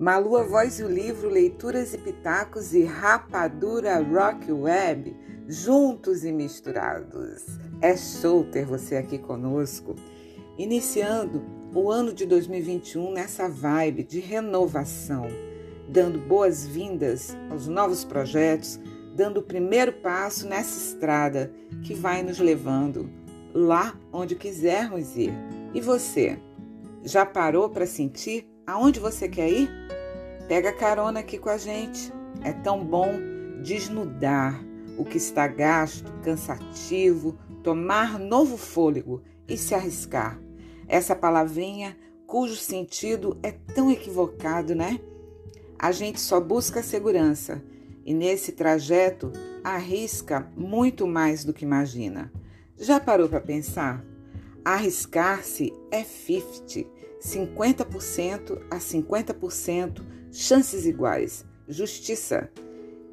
Malu, a voz e o livro, leituras e pitacos e rapadura rock web, juntos e misturados. É show ter você aqui conosco, iniciando o ano de 2021 nessa vibe de renovação, dando boas-vindas aos novos projetos, dando o primeiro passo nessa estrada que vai nos levando lá onde quisermos ir. E você, já parou para sentir aonde você quer ir? Pega carona aqui com a gente. É tão bom desnudar o que está gasto, cansativo, tomar novo fôlego e se arriscar. Essa palavrinha cujo sentido é tão equivocado, né? A gente só busca segurança e nesse trajeto arrisca muito mais do que imagina. Já parou para pensar? Arriscar-se é 50, 50% a 50%, chances iguais, justiça.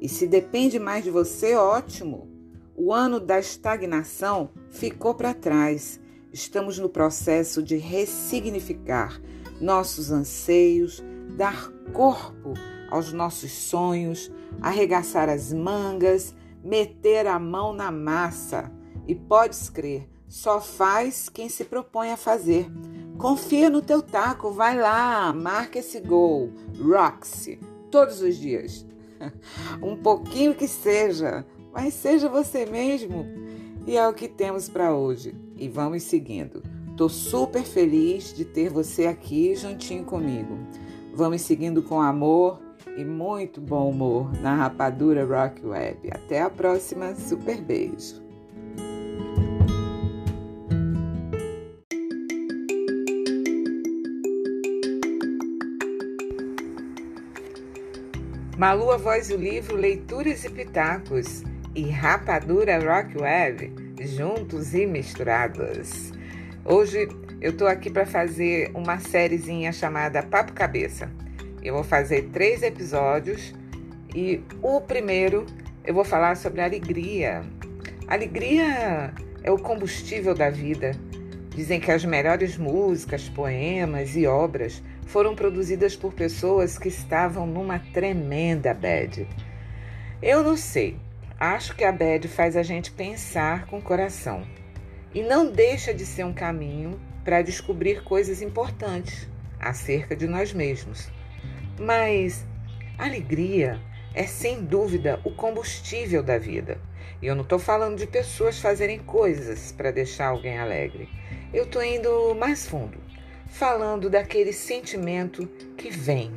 E se depende mais de você, ótimo. O ano da estagnação ficou para trás. Estamos no processo de ressignificar nossos anseios, dar corpo aos nossos sonhos, arregaçar as mangas, meter a mão na massa. E podes crer, só faz quem se propõe a fazer. Confia no teu taco, vai lá, marca esse gol. Roxy, todos os dias. um pouquinho que seja, mas seja você mesmo. E é o que temos para hoje. E vamos seguindo. Tô super feliz de ter você aqui juntinho comigo. Vamos seguindo com amor e muito bom humor na Rapadura Rock Web. Até a próxima, super beijo. Malu, a voz do livro Leituras e Pitacos e Rapadura Rock Web, juntos e misturados. Hoje eu tô aqui para fazer uma sériezinha chamada Papo Cabeça. Eu vou fazer três episódios e o primeiro eu vou falar sobre alegria. Alegria é o combustível da vida. Dizem que as melhores músicas, poemas e obras foram produzidas por pessoas que estavam numa tremenda bad. Eu não sei, acho que a bad faz a gente pensar com o coração e não deixa de ser um caminho para descobrir coisas importantes acerca de nós mesmos. Mas alegria é sem dúvida o combustível da vida. E eu não estou falando de pessoas fazerem coisas para deixar alguém alegre. Eu estou indo mais fundo falando daquele sentimento que vem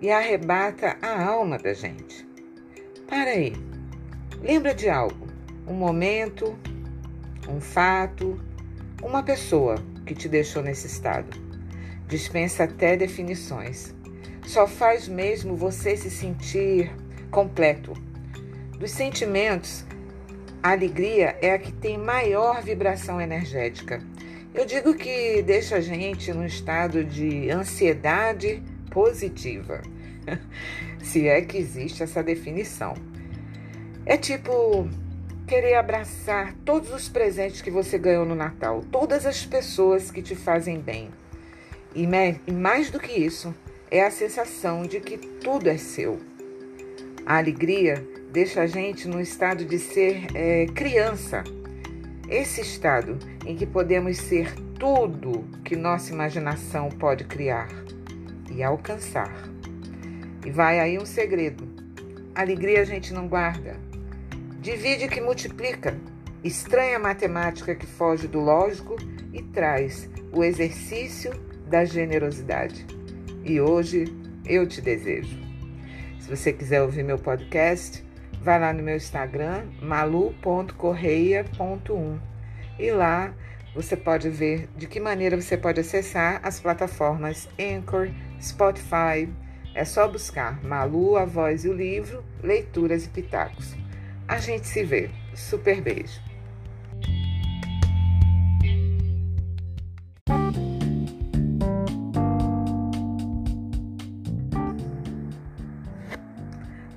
e arrebata a alma da gente. Para aí, lembra de algo, um momento, um fato, uma pessoa que te deixou nesse estado. Dispensa até definições. Só faz mesmo você se sentir completo. Dos sentimentos, a alegria é a que tem maior vibração energética eu digo que deixa a gente num estado de ansiedade positiva, se é que existe essa definição. É tipo querer abraçar todos os presentes que você ganhou no Natal, todas as pessoas que te fazem bem. E, mais do que isso, é a sensação de que tudo é seu. A alegria deixa a gente no estado de ser é, criança esse estado em que podemos ser tudo que nossa imaginação pode criar e alcançar. E vai aí um segredo: alegria a gente não guarda. Divide que multiplica. Estranha matemática que foge do lógico e traz o exercício da generosidade. E hoje eu te desejo. Se você quiser ouvir meu podcast, Vai lá no meu Instagram, malu.correia.1 e lá você pode ver de que maneira você pode acessar as plataformas Anchor, Spotify. É só buscar Malu, a voz e o livro, leituras e pitacos. A gente se vê. Super beijo.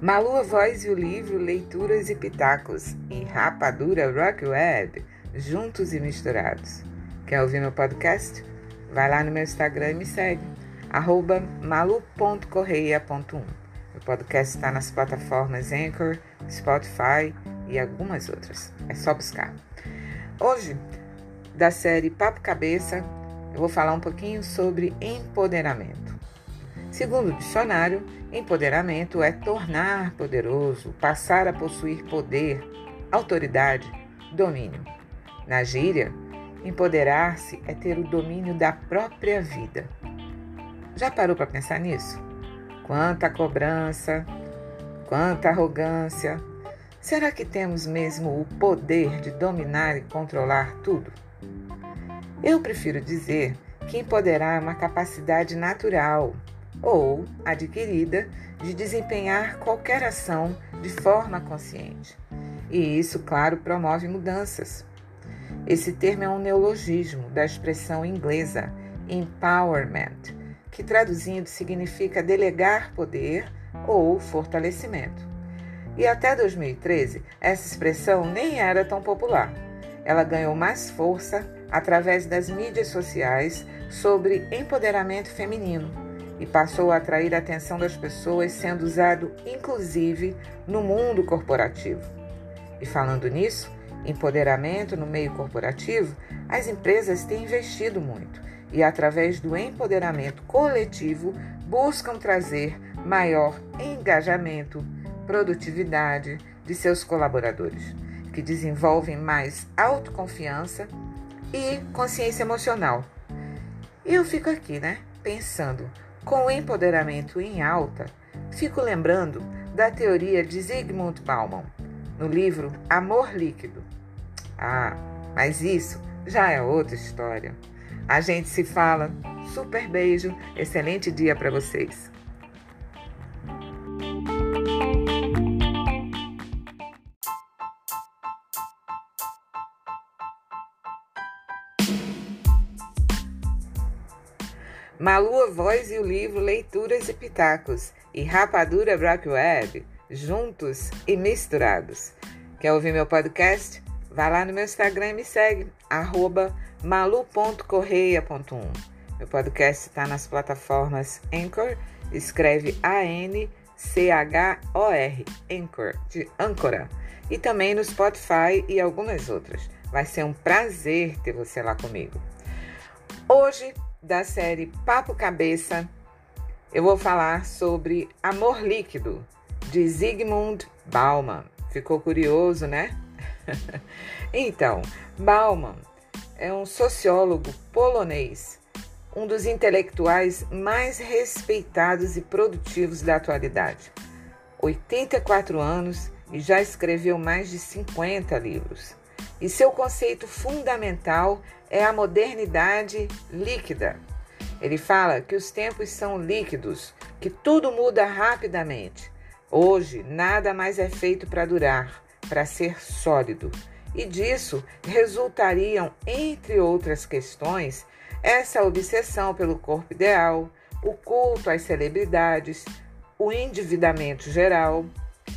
Malu a Voz e o livro Leituras e Pitacos e Rapadura Rock Web, juntos e misturados. Quer ouvir meu podcast? Vai lá no meu Instagram e me segue. arroba malu.correia.1. O podcast está nas plataformas Anchor, Spotify e algumas outras. É só buscar. Hoje, da série Papo Cabeça, eu vou falar um pouquinho sobre empoderamento. Segundo o dicionário, empoderamento é tornar poderoso, passar a possuir poder, autoridade, domínio. Na gíria, empoderar-se é ter o domínio da própria vida. Já parou para pensar nisso? Quanta cobrança, quanta arrogância. Será que temos mesmo o poder de dominar e controlar tudo? Eu prefiro dizer que empoderar é uma capacidade natural ou adquirida de desempenhar qualquer ação de forma consciente. E isso, claro, promove mudanças. Esse termo é um neologismo da expressão inglesa empowerment, que traduzindo significa delegar poder ou fortalecimento. E até 2013, essa expressão nem era tão popular. Ela ganhou mais força através das mídias sociais sobre empoderamento feminino e passou a atrair a atenção das pessoas, sendo usado inclusive no mundo corporativo. E falando nisso, empoderamento no meio corporativo, as empresas têm investido muito e, através do empoderamento coletivo, buscam trazer maior engajamento, produtividade de seus colaboradores, que desenvolvem mais autoconfiança e consciência emocional. E eu fico aqui, né, pensando, com o empoderamento em alta, fico lembrando da teoria de Zygmunt Bauman, no livro Amor Líquido. Ah, mas isso já é outra história. A gente se fala. Super beijo, excelente dia para vocês. Malu Voz e o livro Leituras e Pitacos e Rapadura Brock Web, juntos e misturados. Quer ouvir meu podcast? Vá lá no meu Instagram e me segue, arroba malu.correia.1. Meu podcast está nas plataformas Anchor, escreve A-N-C-H-O-R, Anchor, de âncora, e também no Spotify e algumas outras. Vai ser um prazer ter você lá comigo. Hoje, da série Papo Cabeça, eu vou falar sobre Amor Líquido, de Zygmunt Bauman. Ficou curioso, né? então, Bauman é um sociólogo polonês, um dos intelectuais mais respeitados e produtivos da atualidade. 84 anos e já escreveu mais de 50 livros. E seu conceito fundamental é a modernidade líquida. Ele fala que os tempos são líquidos, que tudo muda rapidamente. Hoje, nada mais é feito para durar para ser sólido. E disso resultariam, entre outras questões, essa obsessão pelo corpo ideal, o culto às celebridades, o endividamento geral,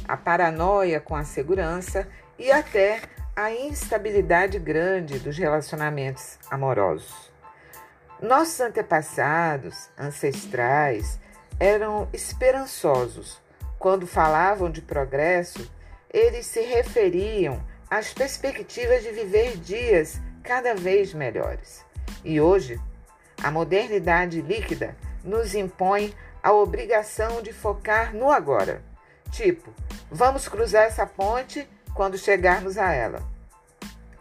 a paranoia com a segurança e até a instabilidade grande dos relacionamentos amorosos. Nossos antepassados, ancestrais, eram esperançosos quando falavam de progresso eles se referiam às perspectivas de viver dias cada vez melhores. E hoje, a modernidade líquida nos impõe a obrigação de focar no agora. Tipo, vamos cruzar essa ponte quando chegarmos a ela.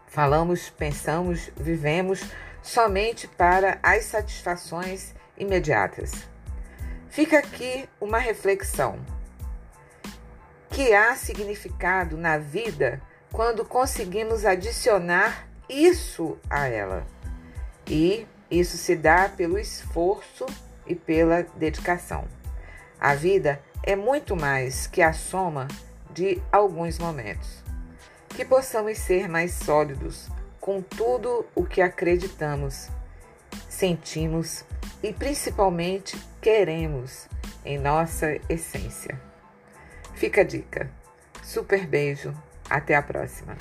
Falamos, pensamos, vivemos somente para as satisfações imediatas. Fica aqui uma reflexão que há significado na vida quando conseguimos adicionar isso a ela. E isso se dá pelo esforço e pela dedicação. A vida é muito mais que a soma de alguns momentos que possamos ser mais sólidos com tudo o que acreditamos, sentimos e principalmente queremos em nossa essência. Fica a dica. Super beijo. Até a próxima.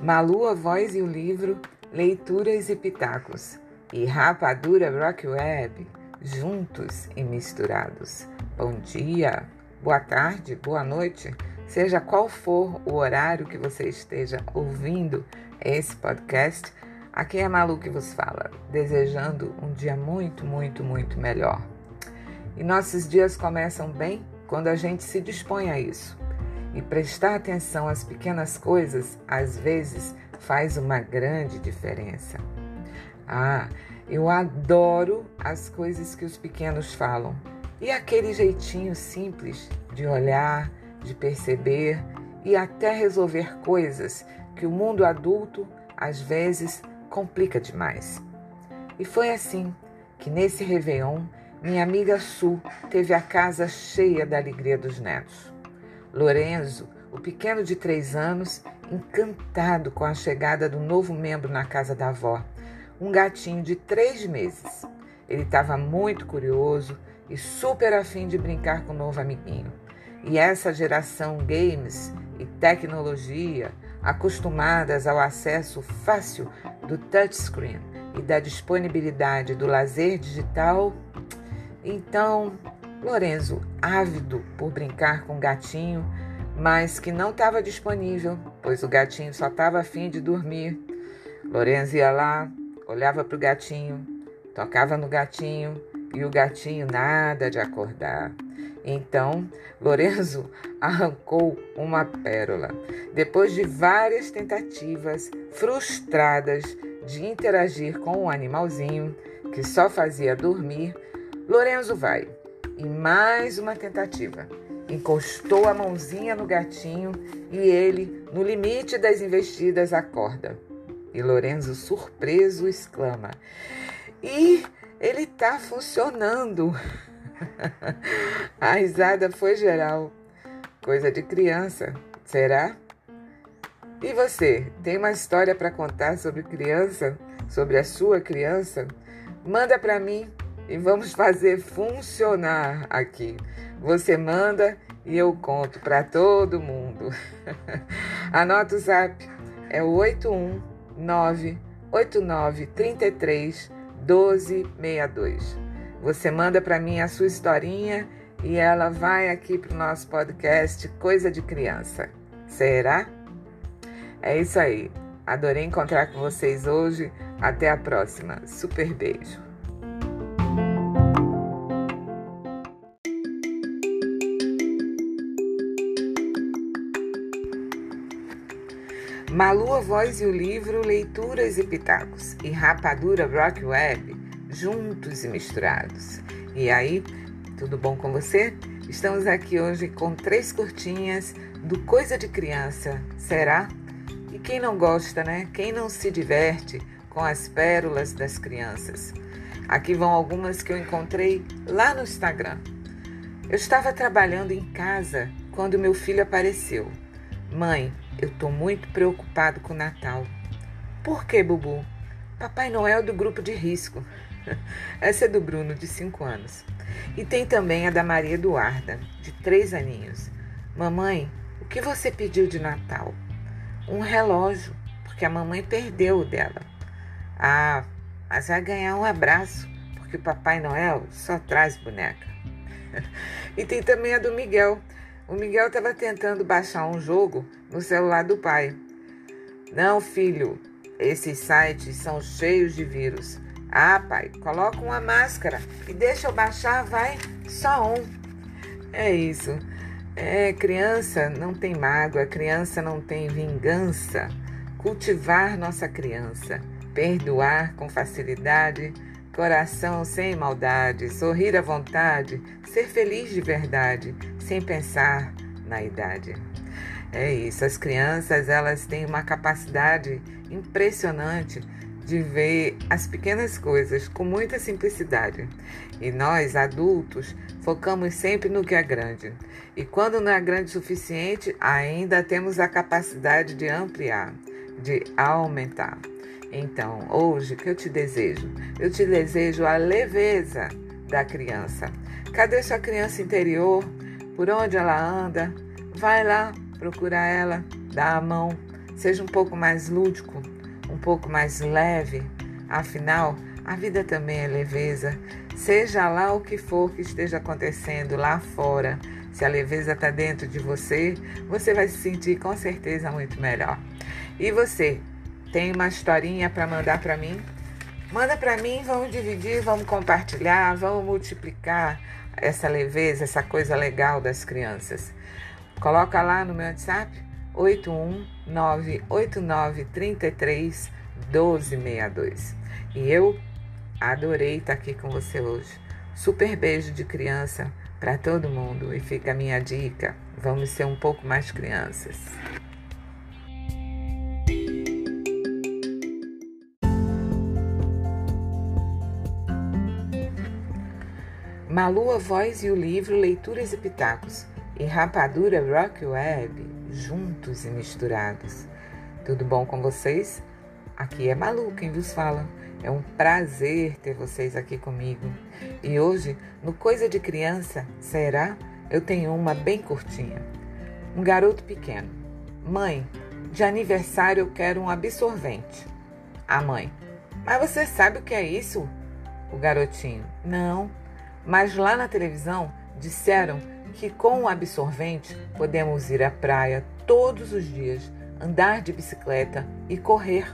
Malu, a voz e o livro leituras e pitacos. E Rapadura Rock Web, juntos e misturados. Bom dia, boa tarde, boa noite, seja qual for o horário que você esteja ouvindo esse podcast. Aqui é Malu que vos fala, desejando um dia muito, muito, muito melhor. E nossos dias começam bem quando a gente se dispõe a isso. E prestar atenção às pequenas coisas, às vezes, faz uma grande diferença. Ah, eu adoro as coisas que os pequenos falam. E aquele jeitinho simples de olhar, de perceber e até resolver coisas que o mundo adulto às vezes complica demais. E foi assim que nesse Réveillon minha amiga Su teve a casa cheia da alegria dos netos. Lorenzo, o pequeno de três anos, encantado com a chegada do novo membro na casa da avó, um gatinho de três meses. Ele estava muito curioso e super afim de brincar com o novo amiguinho. E essa geração games e tecnologia, acostumadas ao acesso fácil do touchscreen e da disponibilidade do lazer digital, então Lorenzo, ávido por brincar com o gatinho, mas que não estava disponível, pois o gatinho só estava afim de dormir. Lorenzo ia lá, olhava para o gatinho, tocava no gatinho e o gatinho nada de acordar. Então, Lorenzo arrancou uma pérola. Depois de várias tentativas frustradas de interagir com o animalzinho, que só fazia dormir, Lorenzo vai em mais uma tentativa. Encostou a mãozinha no gatinho e ele, no limite das investidas, acorda. E Lorenzo, surpreso, exclama: E ele tá funcionando! a risada foi geral. Coisa de criança, será? E você, tem uma história para contar sobre criança? Sobre a sua criança? Manda para mim e vamos fazer funcionar aqui. Você manda e eu conto para todo mundo. Anota o zap, é o 819 8933 1262. Você manda para mim a sua historinha e ela vai aqui para o nosso podcast Coisa de Criança. Será? É isso aí. Adorei encontrar com vocês hoje. Até a próxima. Super beijo. Malu, a voz e o livro, leituras e pitacos. E Rapadura Rock Web, juntos e misturados. E aí, tudo bom com você? Estamos aqui hoje com três curtinhas do Coisa de Criança. Será? E quem não gosta, né? Quem não se diverte com as pérolas das crianças? Aqui vão algumas que eu encontrei lá no Instagram. Eu estava trabalhando em casa quando meu filho apareceu. Mãe, eu tô muito preocupado com o Natal. Por que, Bubu? Papai Noel do grupo de risco. Essa é do Bruno, de 5 anos. E tem também a da Maria Eduarda, de 3 aninhos. Mamãe, o que você pediu de Natal? Um relógio, porque a mamãe perdeu o dela. Ah, mas vai ganhar um abraço, porque o Papai Noel só traz boneca. e tem também a do Miguel. O Miguel estava tentando baixar um jogo no celular do pai. Não, filho, esses sites são cheios de vírus. Ah, pai, coloca uma máscara e deixa eu baixar, vai, só um. É isso. É, criança não tem mágoa, criança não tem vingança. Cultivar nossa criança, perdoar com facilidade, coração sem maldade, sorrir à vontade, ser feliz de verdade, sem pensar na idade. É isso, as crianças elas têm uma capacidade impressionante de ver as pequenas coisas com muita simplicidade. E nós, adultos, focamos sempre no que é grande. E quando não é grande o suficiente, ainda temos a capacidade de ampliar, de aumentar. Então, hoje, que eu te desejo? Eu te desejo a leveza da criança. Cadê sua criança interior? Por onde ela anda? Vai lá, procura ela, dá a mão, seja um pouco mais lúdico, um pouco mais leve. Afinal, a vida também é leveza. Seja lá o que for que esteja acontecendo lá fora, se a leveza está dentro de você, você vai se sentir com certeza muito melhor. E você, tem uma historinha para mandar para mim? Manda para mim, vamos dividir, vamos compartilhar, vamos multiplicar essa leveza, essa coisa legal das crianças. Coloca lá no meu WhatsApp 81989331262. E eu Adorei estar aqui com você hoje. Super beijo de criança para todo mundo e fica a minha dica: vamos ser um pouco mais crianças. Malu, a voz e o livro Leituras e Pitacos e Rapadura Rock Web, juntos e misturados. Tudo bom com vocês? Aqui é Malu quem vos fala. É um prazer ter vocês aqui comigo. E hoje, no Coisa de Criança, será? Eu tenho uma bem curtinha. Um garoto pequeno. Mãe, de aniversário eu quero um absorvente. A mãe, mas você sabe o que é isso? O garotinho, não. Mas lá na televisão disseram que com o absorvente podemos ir à praia todos os dias, andar de bicicleta e correr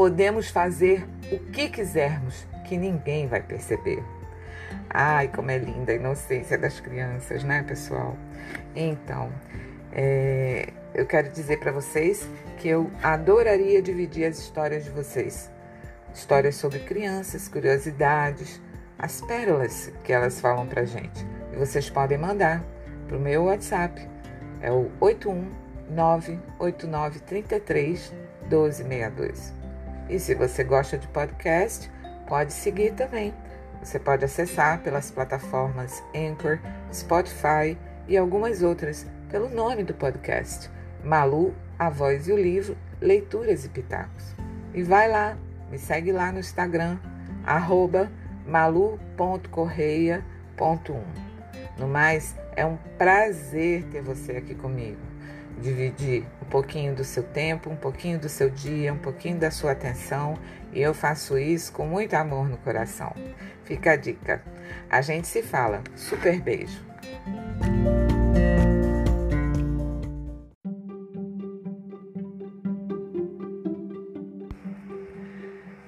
podemos fazer o que quisermos, que ninguém vai perceber. Ai, como é linda a inocência das crianças, né, pessoal? Então, é, eu quero dizer para vocês que eu adoraria dividir as histórias de vocês. Histórias sobre crianças, curiosidades, as pérolas que elas falam pra gente. Vocês podem mandar pro meu WhatsApp. É o 8198933 1262. E se você gosta de podcast, pode seguir também. Você pode acessar pelas plataformas Anchor, Spotify e algumas outras pelo nome do podcast, Malu, a voz e o livro, Leituras e Pitacos. E vai lá, me segue lá no Instagram, arroba malu.correia.1. No mais, é um prazer ter você aqui comigo dividir um pouquinho do seu tempo, um pouquinho do seu dia, um pouquinho da sua atenção, e eu faço isso com muito amor no coração. Fica a dica. A gente se fala. Super beijo.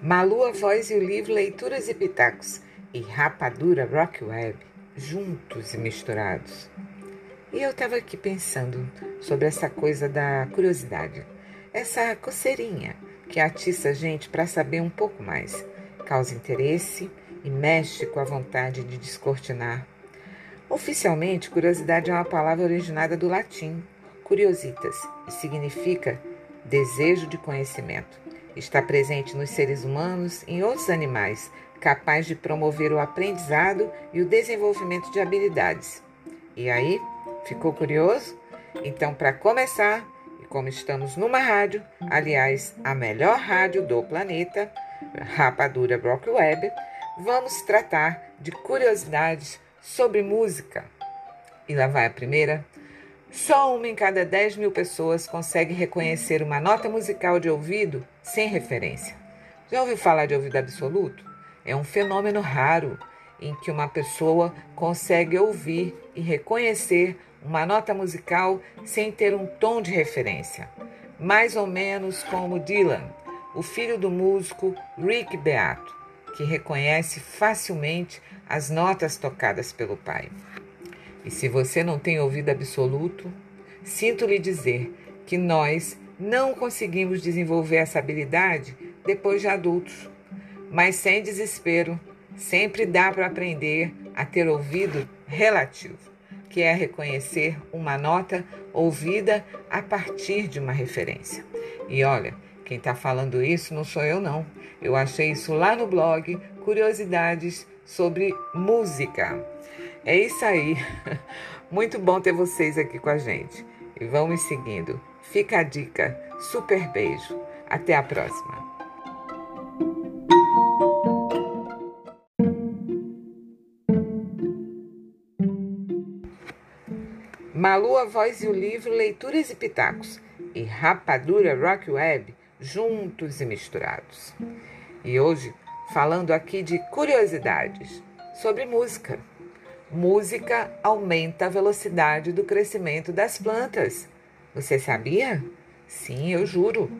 Malu, a voz e o livro Leituras e Pitacos e Rapadura Rock Web, juntos e misturados. E eu estava aqui pensando sobre essa coisa da curiosidade, essa coceirinha que atiça a gente para saber um pouco mais, causa interesse e mexe com a vontade de descortinar. Oficialmente, curiosidade é uma palavra originada do latim curiositas e significa desejo de conhecimento. Está presente nos seres humanos em outros animais, capaz de promover o aprendizado e o desenvolvimento de habilidades. E aí, Ficou curioso? Então, para começar, e como estamos numa rádio, aliás, a melhor rádio do planeta, Rapadura Brock Web, vamos tratar de curiosidades sobre música. E lá vai a primeira. Só uma em cada 10 mil pessoas consegue reconhecer uma nota musical de ouvido sem referência. Já ouviu falar de ouvido absoluto? É um fenômeno raro em que uma pessoa consegue ouvir e reconhecer uma nota musical sem ter um tom de referência, mais ou menos como Dylan, o filho do músico Rick Beato, que reconhece facilmente as notas tocadas pelo pai. E se você não tem ouvido absoluto, sinto lhe dizer que nós não conseguimos desenvolver essa habilidade depois de adultos. Mas sem desespero, sempre dá para aprender a ter ouvido relativo que é reconhecer uma nota ouvida a partir de uma referência. E olha, quem está falando isso não sou eu, não. Eu achei isso lá no blog Curiosidades sobre Música. É isso aí. Muito bom ter vocês aqui com a gente. E vão me seguindo. Fica a dica. Super beijo. Até a próxima. Malu, a voz e o livro Leituras e Pitacos e Rapadura Rock Web juntos e misturados. E hoje, falando aqui de curiosidades sobre música. Música aumenta a velocidade do crescimento das plantas. Você sabia? Sim, eu juro.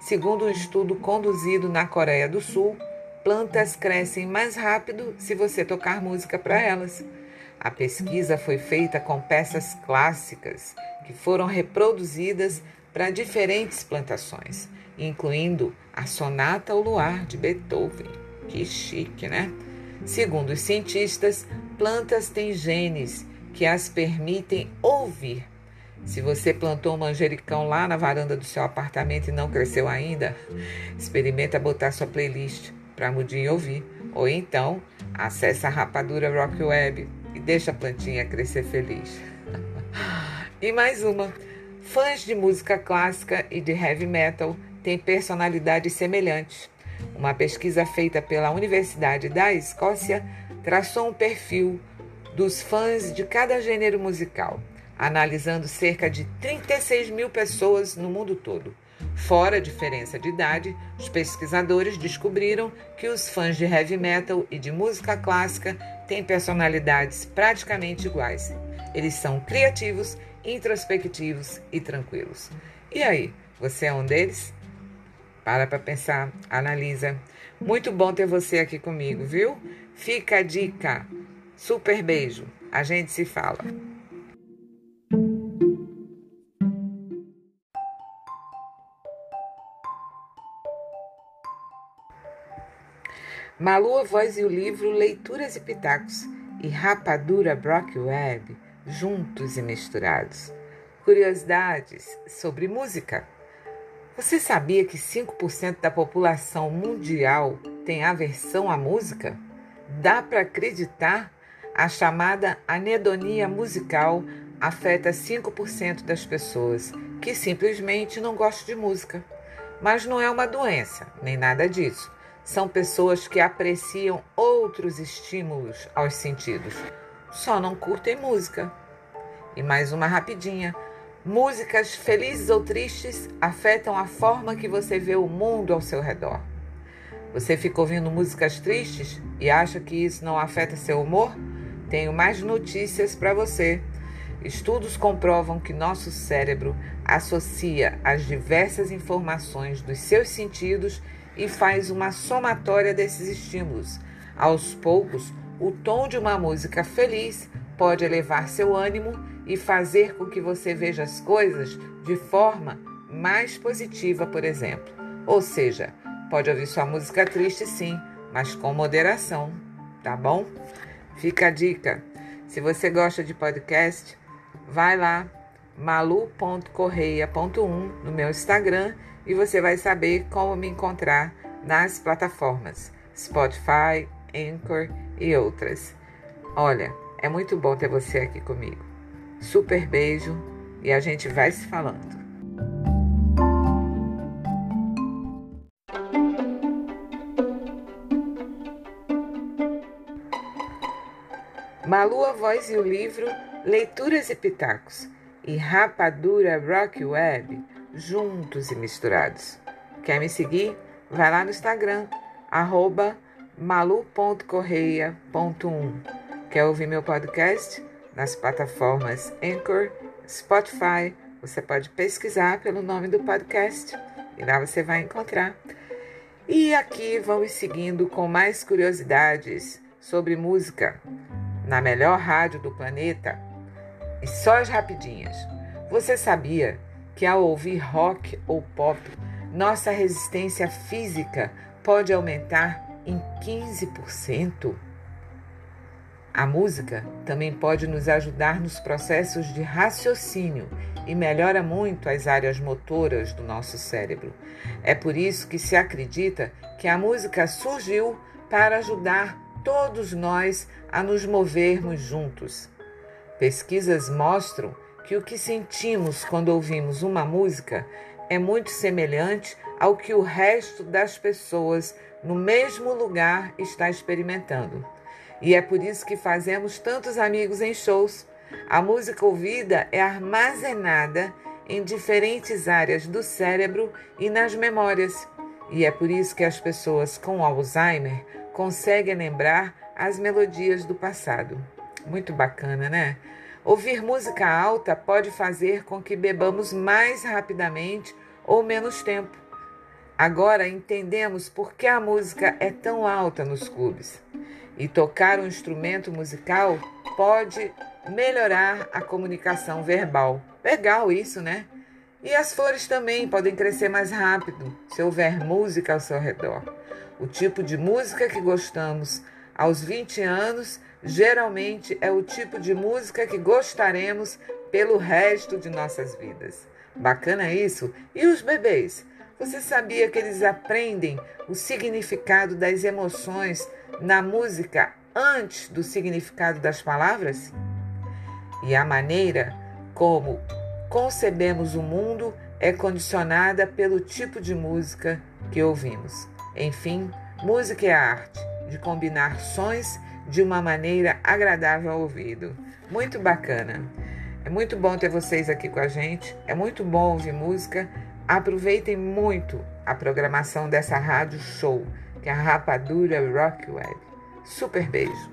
Segundo um estudo conduzido na Coreia do Sul, plantas crescem mais rápido se você tocar música para elas. A pesquisa foi feita com peças clássicas que foram reproduzidas para diferentes plantações, incluindo a Sonata ao Luar de Beethoven. Que chique, né? Segundo os cientistas, plantas têm genes que as permitem ouvir. Se você plantou um manjericão lá na varanda do seu apartamento e não cresceu ainda, experimenta botar sua playlist para Mudinho ouvir. Ou então, acesse a rapadura Rock Web e deixa a plantinha crescer feliz. e mais uma. Fãs de música clássica e de heavy metal têm personalidades semelhantes. Uma pesquisa feita pela Universidade da Escócia traçou um perfil dos fãs de cada gênero musical, analisando cerca de 36 mil pessoas no mundo todo. Fora a diferença de idade, os pesquisadores descobriram que os fãs de heavy metal e de música clássica têm personalidades praticamente iguais. Eles são criativos, introspectivos e tranquilos. E aí, você é um deles? Para para pensar, analisa. Muito bom ter você aqui comigo, viu? Fica a dica. Super beijo. A gente se fala. Malu, a voz e o livro Leituras e Pitacos e Rapadura Brock Web, juntos e misturados. Curiosidades sobre música. Você sabia que 5% da população mundial tem aversão à música? Dá para acreditar? A chamada anedonia musical afeta 5% das pessoas que simplesmente não gostam de música. Mas não é uma doença, nem nada disso. São pessoas que apreciam outros estímulos aos sentidos, só não curtem música. E mais uma rapidinha. Músicas felizes ou tristes afetam a forma que você vê o mundo ao seu redor. Você fica ouvindo músicas tristes e acha que isso não afeta seu humor? Tenho mais notícias para você. Estudos comprovam que nosso cérebro associa as diversas informações dos seus sentidos e faz uma somatória desses estímulos. Aos poucos, o tom de uma música feliz pode elevar seu ânimo e fazer com que você veja as coisas de forma mais positiva, por exemplo. Ou seja, pode ouvir sua música triste sim, mas com moderação, tá bom? Fica a dica. Se você gosta de podcast, vai lá malu.correia.1 no meu Instagram e você vai saber como me encontrar nas plataformas Spotify, Anchor e outras. Olha, é muito bom ter você aqui comigo. Super beijo e a gente vai se falando. Malu, a voz e o livro Leituras e Pitacos e Rapadura Rock Web juntos e misturados. Quer me seguir? Vai lá no Instagram, arroba malu.correia.1. Quer ouvir meu podcast? nas plataformas Anchor, Spotify. Você pode pesquisar pelo nome do podcast e lá você vai encontrar. E aqui vamos seguindo com mais curiosidades sobre música na melhor rádio do planeta. E só as rapidinhas. Você sabia que ao ouvir rock ou pop, nossa resistência física pode aumentar em 15%? A música também pode nos ajudar nos processos de raciocínio e melhora muito as áreas motoras do nosso cérebro. É por isso que se acredita que a música surgiu para ajudar todos nós a nos movermos juntos. Pesquisas mostram que o que sentimos quando ouvimos uma música é muito semelhante ao que o resto das pessoas no mesmo lugar está experimentando. E é por isso que fazemos tantos amigos em shows. A música ouvida é armazenada em diferentes áreas do cérebro e nas memórias. E é por isso que as pessoas com Alzheimer conseguem lembrar as melodias do passado. Muito bacana, né? Ouvir música alta pode fazer com que bebamos mais rapidamente ou menos tempo. Agora entendemos por que a música é tão alta nos clubes. E tocar um instrumento musical pode melhorar a comunicação verbal. Legal isso, né? E as flores também podem crescer mais rápido se houver música ao seu redor. O tipo de música que gostamos aos 20 anos geralmente é o tipo de música que gostaremos pelo resto de nossas vidas. Bacana isso? E os bebês? Você sabia que eles aprendem o significado das emoções na música antes do significado das palavras? E a maneira como concebemos o mundo é condicionada pelo tipo de música que ouvimos. Enfim, música é arte de combinar sons de uma maneira agradável ao ouvido. Muito bacana. É muito bom ter vocês aqui com a gente. É muito bom ouvir música. Aproveitem muito a programação dessa rádio show, que é a Rapadura Rock Web. Super beijo.